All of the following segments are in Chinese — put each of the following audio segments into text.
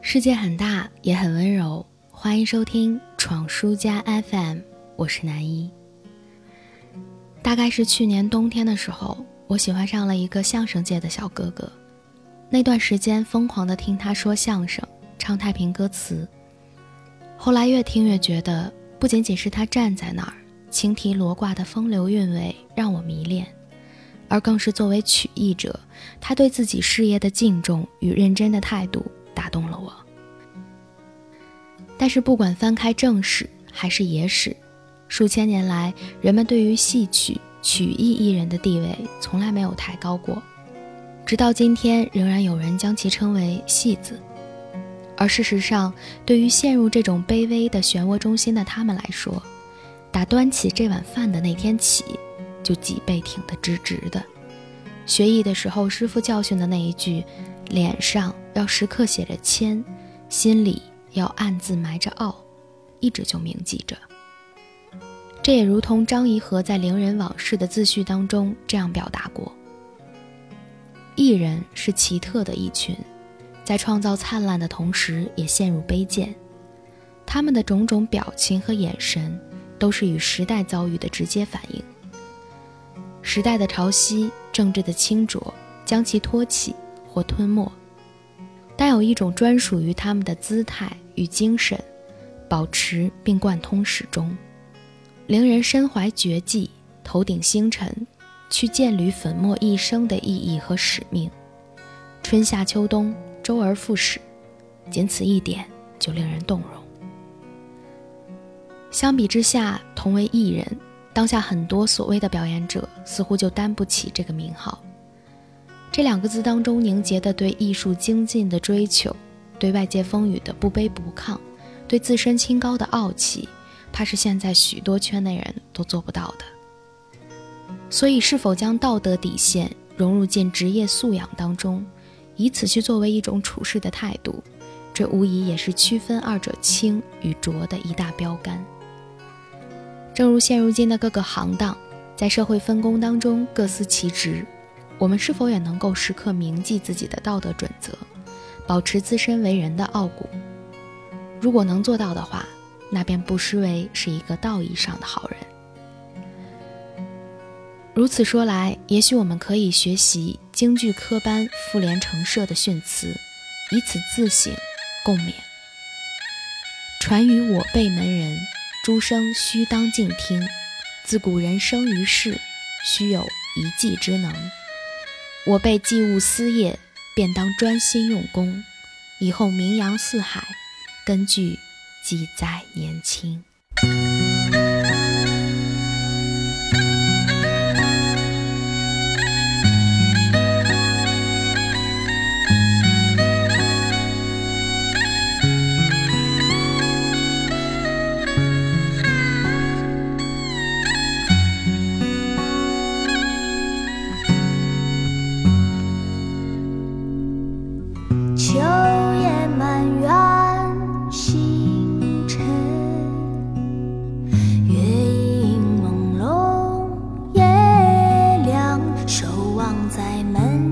世界很大，也很温柔。欢迎收听闯书家 FM，我是南一。大概是去年冬天的时候，我喜欢上了一个相声界的小哥哥。那段时间疯狂的听他说相声、唱太平歌词。后来越听越觉得，不仅仅是他站在那儿，青提罗挂的风流韵味让我迷恋，而更是作为曲艺者，他对自己事业的敬重与认真的态度打动了我。但是，不管翻开正史还是野史，数千年来，人们对于戏曲曲艺艺人的地位从来没有抬高过，直到今天，仍然有人将其称为戏子。而事实上，对于陷入这种卑微的漩涡中心的他们来说，打端起这碗饭的那天起，就脊背挺得直直的。学艺的时候，师傅教训的那一句“脸上要时刻写着谦，心里”。要暗自埋着傲，一直就铭记着。这也如同张怡和在《伶人往事》的自序当中这样表达过：艺人是奇特的一群，在创造灿烂的同时，也陷入卑贱。他们的种种表情和眼神，都是与时代遭遇的直接反应。时代的潮汐，政治的清浊，将其托起或吞没。但有一种专属于他们的姿态与精神，保持并贯通始终。伶人身怀绝技，头顶星辰，去见履粉墨一生的意义和使命。春夏秋冬，周而复始，仅此一点就令人动容。相比之下，同为艺人，当下很多所谓的表演者似乎就担不起这个名号。这两个字当中凝结的对艺术精进的追求，对外界风雨的不卑不亢，对自身清高的傲气，怕是现在许多圈内人都做不到的。所以，是否将道德底线融入进职业素养当中，以此去作为一种处事的态度，这无疑也是区分二者轻与浊的一大标杆。正如现如今的各个行当，在社会分工当中各司其职。我们是否也能够时刻铭记自己的道德准则，保持自身为人的傲骨？如果能做到的话，那便不失为是一个道义上的好人。如此说来，也许我们可以学习京剧科班复联成社的训词，以此自省共勉。传于我辈门人，诸生须当静听。自古人生于世，须有一技之能。我辈既务私业，便当专心用功，以后名扬四海，根据记载年轻。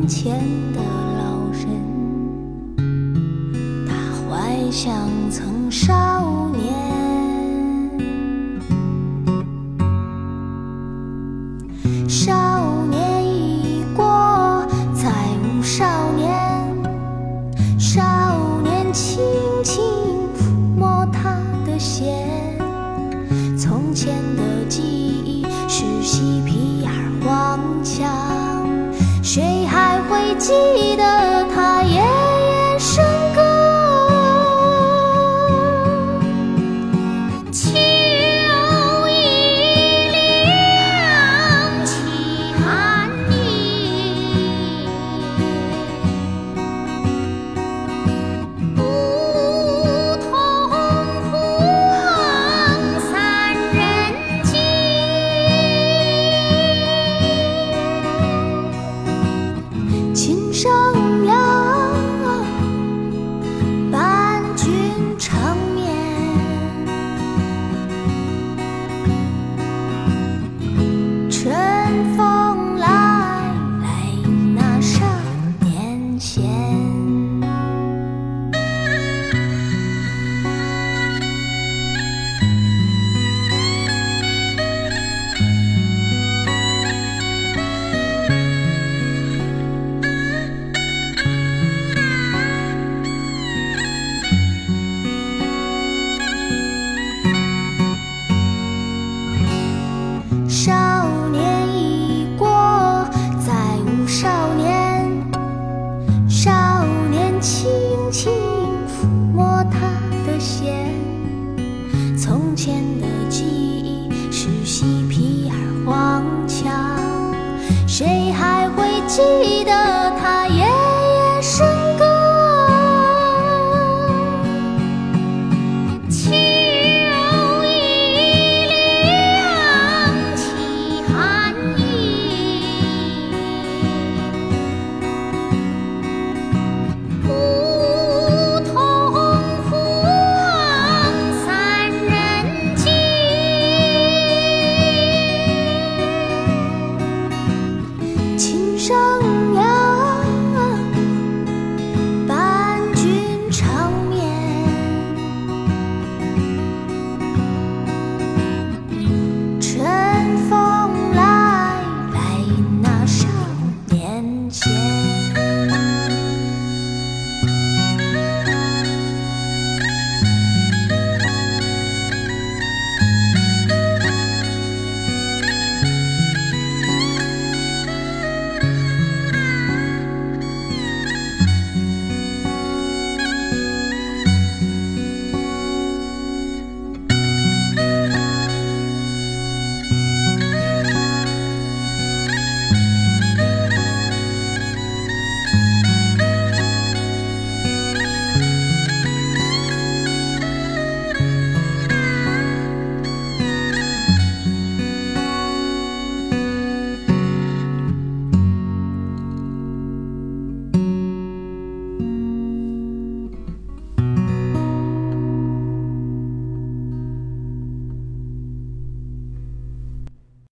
前的老人，他怀想曾少年，少年已过再无少年，少年轻轻抚摸他的弦，从前的记忆是嬉皮儿黄腔。记得。